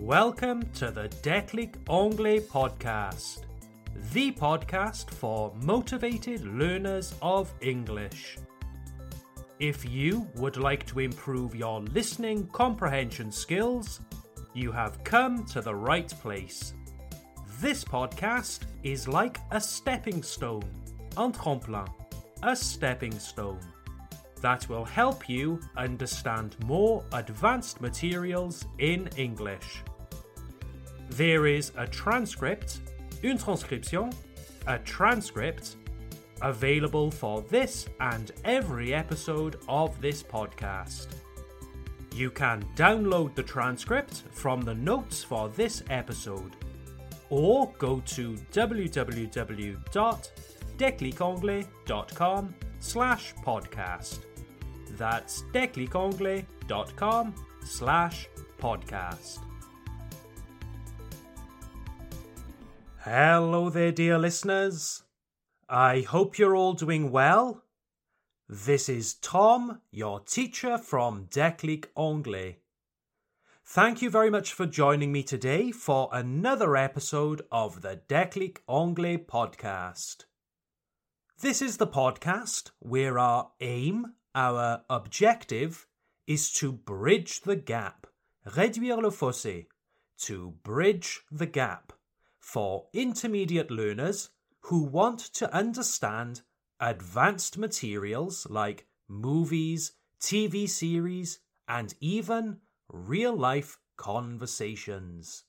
Welcome to the Déclic Anglais podcast, the podcast for motivated learners of English. If you would like to improve your listening comprehension skills, you have come to the right place. This podcast is like a stepping stone, un tremplin, a stepping stone that will help you understand more advanced materials in English. There is a transcript, une transcription, a transcript, available for this and every episode of this podcast. You can download the transcript from the notes for this episode or go to www.declicanglais.com slash podcast. That's declicanglais.com slash podcast. Hello there, dear listeners. I hope you're all doing well. This is Tom, your teacher from Déclic Anglais. Thank you very much for joining me today for another episode of the Déclic Anglais podcast. This is the podcast where our aim, our objective, is to bridge the gap, réduire le fossé, to bridge the gap for intermediate learners who want to understand advanced materials like movies, TV series, and even real life conversations.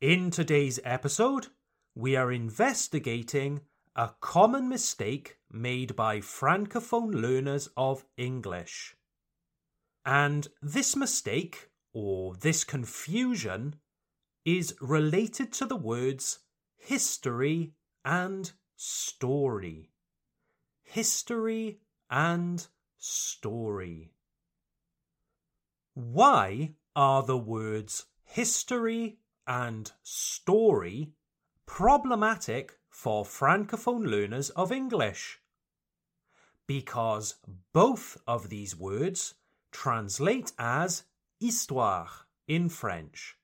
In today's episode, we are investigating a common mistake made by Francophone learners of English. And this mistake, or this confusion, is related to the words history and story. History and story. Why are the words history and story problematic for Francophone learners of English? Because both of these words translate as histoire in French.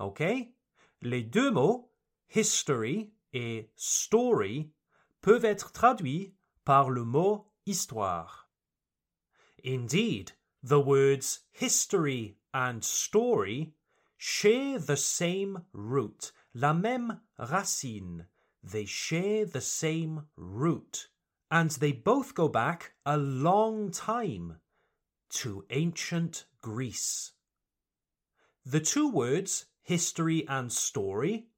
OK? Les deux mots, history et story, peuvent être traduits par le mot histoire. Indeed, the words history and story share the same root, la même racine. They share the same root, and they both go back a long time to ancient Greece. The two words history and story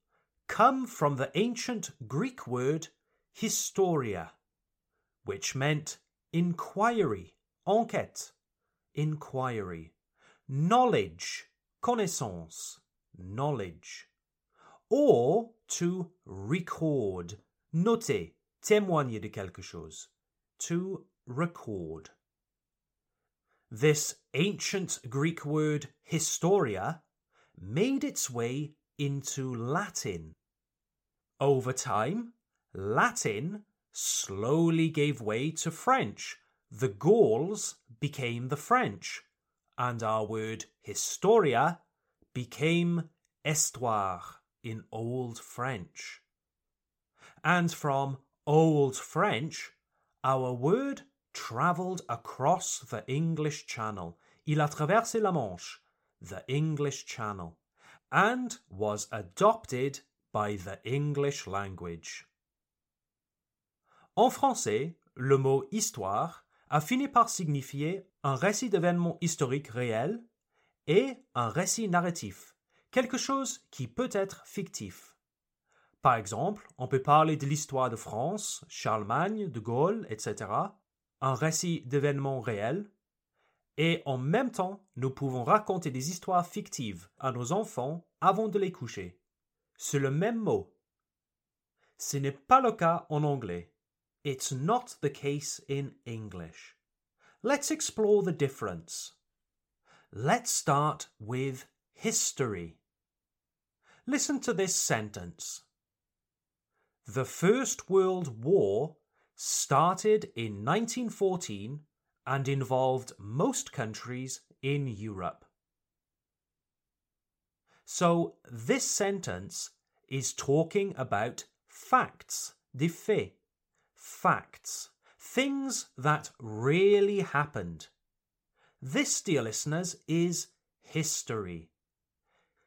come from the ancient Greek word historia, which meant inquiry, enquête, inquiry, knowledge, connaissance, knowledge, or to record, noter, témoigner de quelque chose, to record. This ancient Greek word historia made its way into Latin. Over time, Latin slowly gave way to French. The Gauls became the French, and our word historia became histoire in Old French. And from Old French, our word travelled across the English Channel. Il a traversé la Manche the English Channel, and was adopted by the English language. En français, le mot histoire a fini par signifier un récit d'événements historiques réels et un récit narratif, quelque chose qui peut être fictif. Par exemple, on peut parler de l'histoire de France, Charlemagne, de Gaulle, etc., un récit d'événements réels, et en même temps, nous pouvons raconter des histoires fictives à nos enfants avant de les coucher. C'est le même mot. Ce n'est pas le cas en anglais. It's not the case in English. Let's explore the difference. Let's start with history. Listen to this sentence. The First World War started in 1914 and involved most countries in Europe. So this sentence is talking about facts, des faits, facts, things that really happened. This, dear listeners, is history.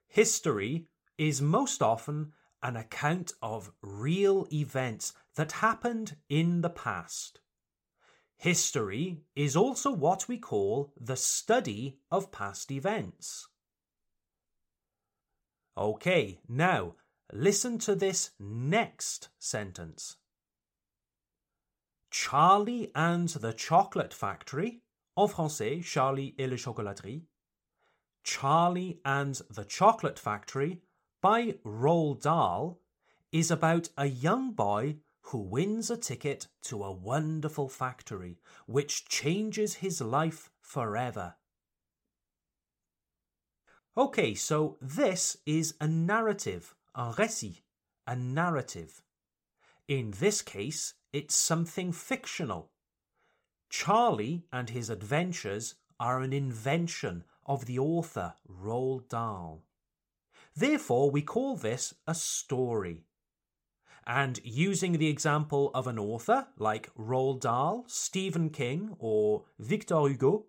History is most often an account of real events that happened in the past. History is also what we call the study of past events. Okay, now listen to this next sentence. Charlie and the Chocolate Factory, en français, Charlie et la chocolaterie. Charlie and the Chocolate Factory by Roald Dahl is about a young boy who wins a ticket to a wonderful factory which changes his life forever. Okay, so this is a narrative, un récit, a narrative. In this case, it's something fictional. Charlie and his adventures are an invention of the author Roald Dahl. Therefore, we call this a story. And using the example of an author like Roald Dahl, Stephen King, or Victor Hugo,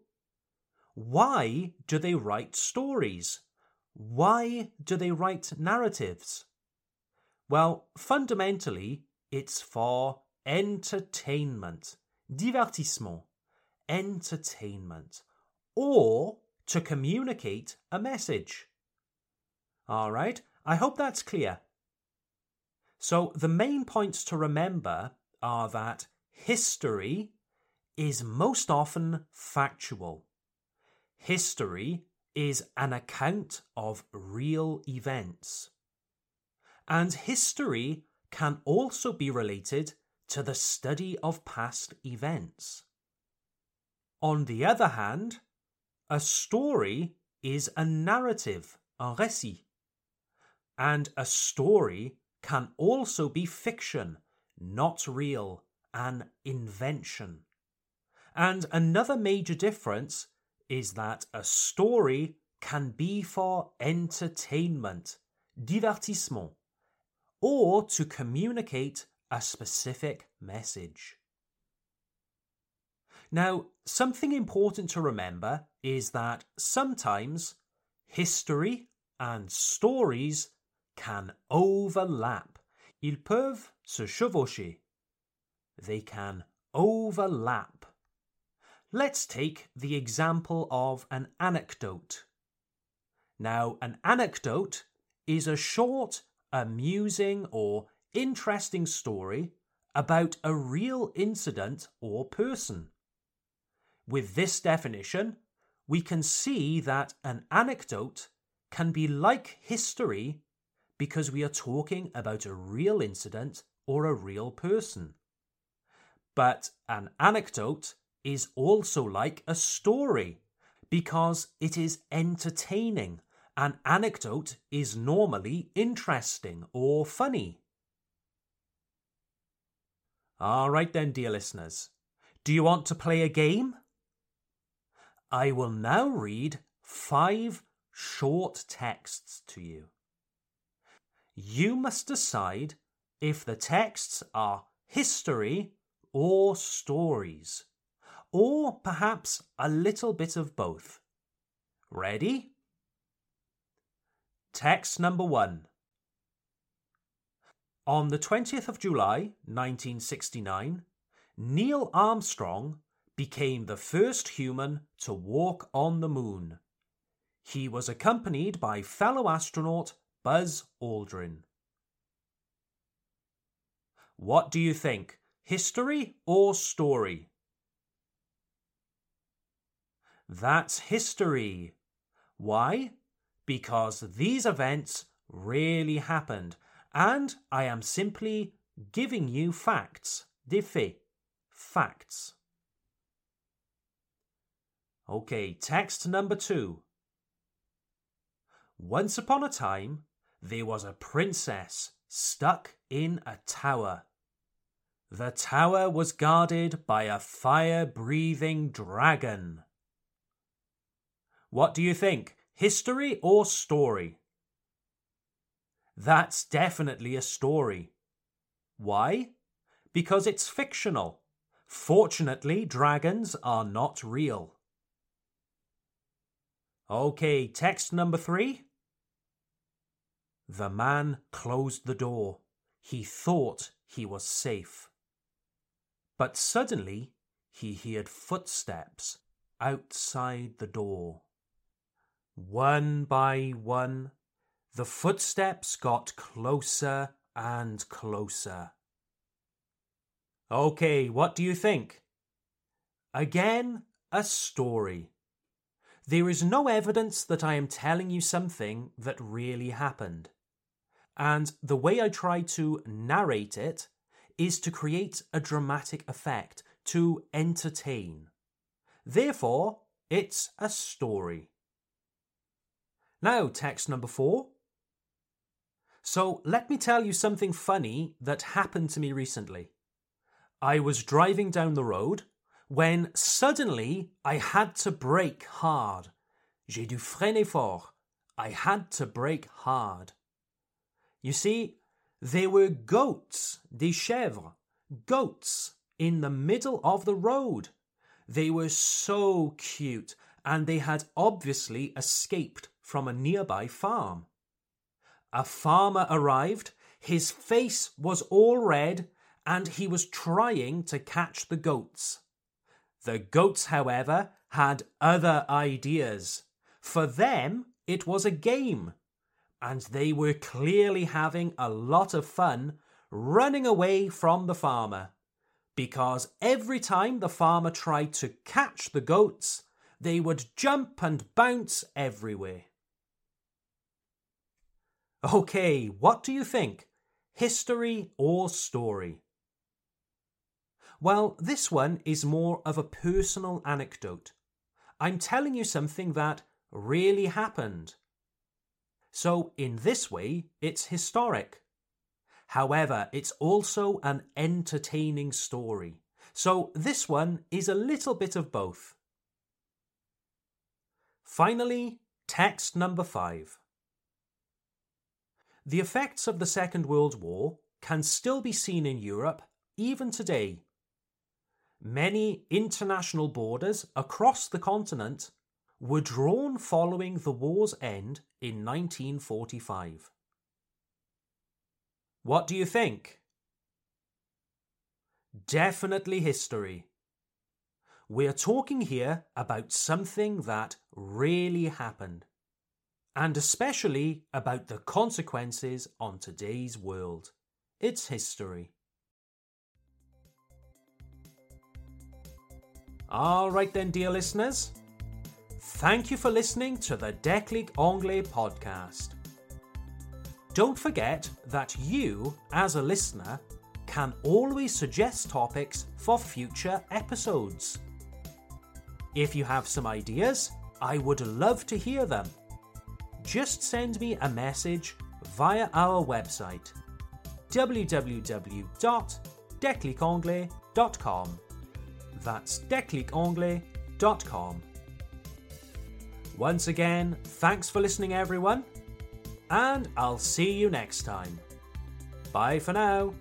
why do they write stories? Why do they write narratives? Well, fundamentally, it's for entertainment, divertissement, entertainment, or to communicate a message. All right, I hope that's clear. So, the main points to remember are that history is most often factual. History is an account of real events. And history can also be related to the study of past events. On the other hand, a story is a narrative, un récit. And a story can also be fiction, not real, an invention. And another major difference is that a story can be for entertainment, divertissement, or to communicate a specific message. Now, something important to remember is that sometimes history and stories can overlap. Ils peuvent se chevaucher. They can overlap. Let's take the example of an anecdote. Now, an anecdote is a short, amusing, or interesting story about a real incident or person. With this definition, we can see that an anecdote can be like history because we are talking about a real incident or a real person. But an anecdote is also like a story because it is entertaining. An anecdote is normally interesting or funny. All right, then, dear listeners. Do you want to play a game? I will now read five short texts to you. You must decide if the texts are history or stories or perhaps a little bit of both. Ready? Text number one. On the 20th of July 1969, Neil Armstrong became the first human to walk on the moon. He was accompanied by fellow astronaut Buzz Aldrin. What do you think? History or story? That's history. Why? Because these events really happened, and I am simply giving you facts. Des. Facts. Okay, text number two. Once upon a time, there was a princess stuck in a tower. The tower was guarded by a fire breathing dragon. What do you think? History or story? That's definitely a story. Why? Because it's fictional. Fortunately, dragons are not real. Okay, text number three. The man closed the door. He thought he was safe. But suddenly he heard footsteps outside the door. One by one, the footsteps got closer and closer. Okay, what do you think? Again, a story. There is no evidence that I am telling you something that really happened. And the way I try to narrate it is to create a dramatic effect, to entertain. Therefore, it's a story. Now, text number four. So, let me tell you something funny that happened to me recently. I was driving down the road when suddenly I had to brake hard. J'ai dû freiner fort. I had to brake hard. You see, there were goats, des chèvres, goats, in the middle of the road. They were so cute, and they had obviously escaped from a nearby farm. A farmer arrived, his face was all red, and he was trying to catch the goats. The goats, however, had other ideas. For them, it was a game and they were clearly having a lot of fun running away from the farmer. Because every time the farmer tried to catch the goats, they would jump and bounce everywhere. Okay, what do you think? History or story? Well, this one is more of a personal anecdote. I'm telling you something that really happened. So, in this way, it's historic. However, it's also an entertaining story. So, this one is a little bit of both. Finally, text number five. The effects of the Second World War can still be seen in Europe even today. Many international borders across the continent were drawn following the war's end in 1945. What do you think? Definitely history. We're talking here about something that really happened, and especially about the consequences on today's world. It's history. All right, then, dear listeners. Thank you for listening to the Déclic Anglais podcast. Don't forget that you, as a listener, can always suggest topics for future episodes. If you have some ideas, I would love to hear them. Just send me a message via our website www.declicanglais.com. That's declicanglais.com. Once again, thanks for listening, everyone, and I'll see you next time. Bye for now.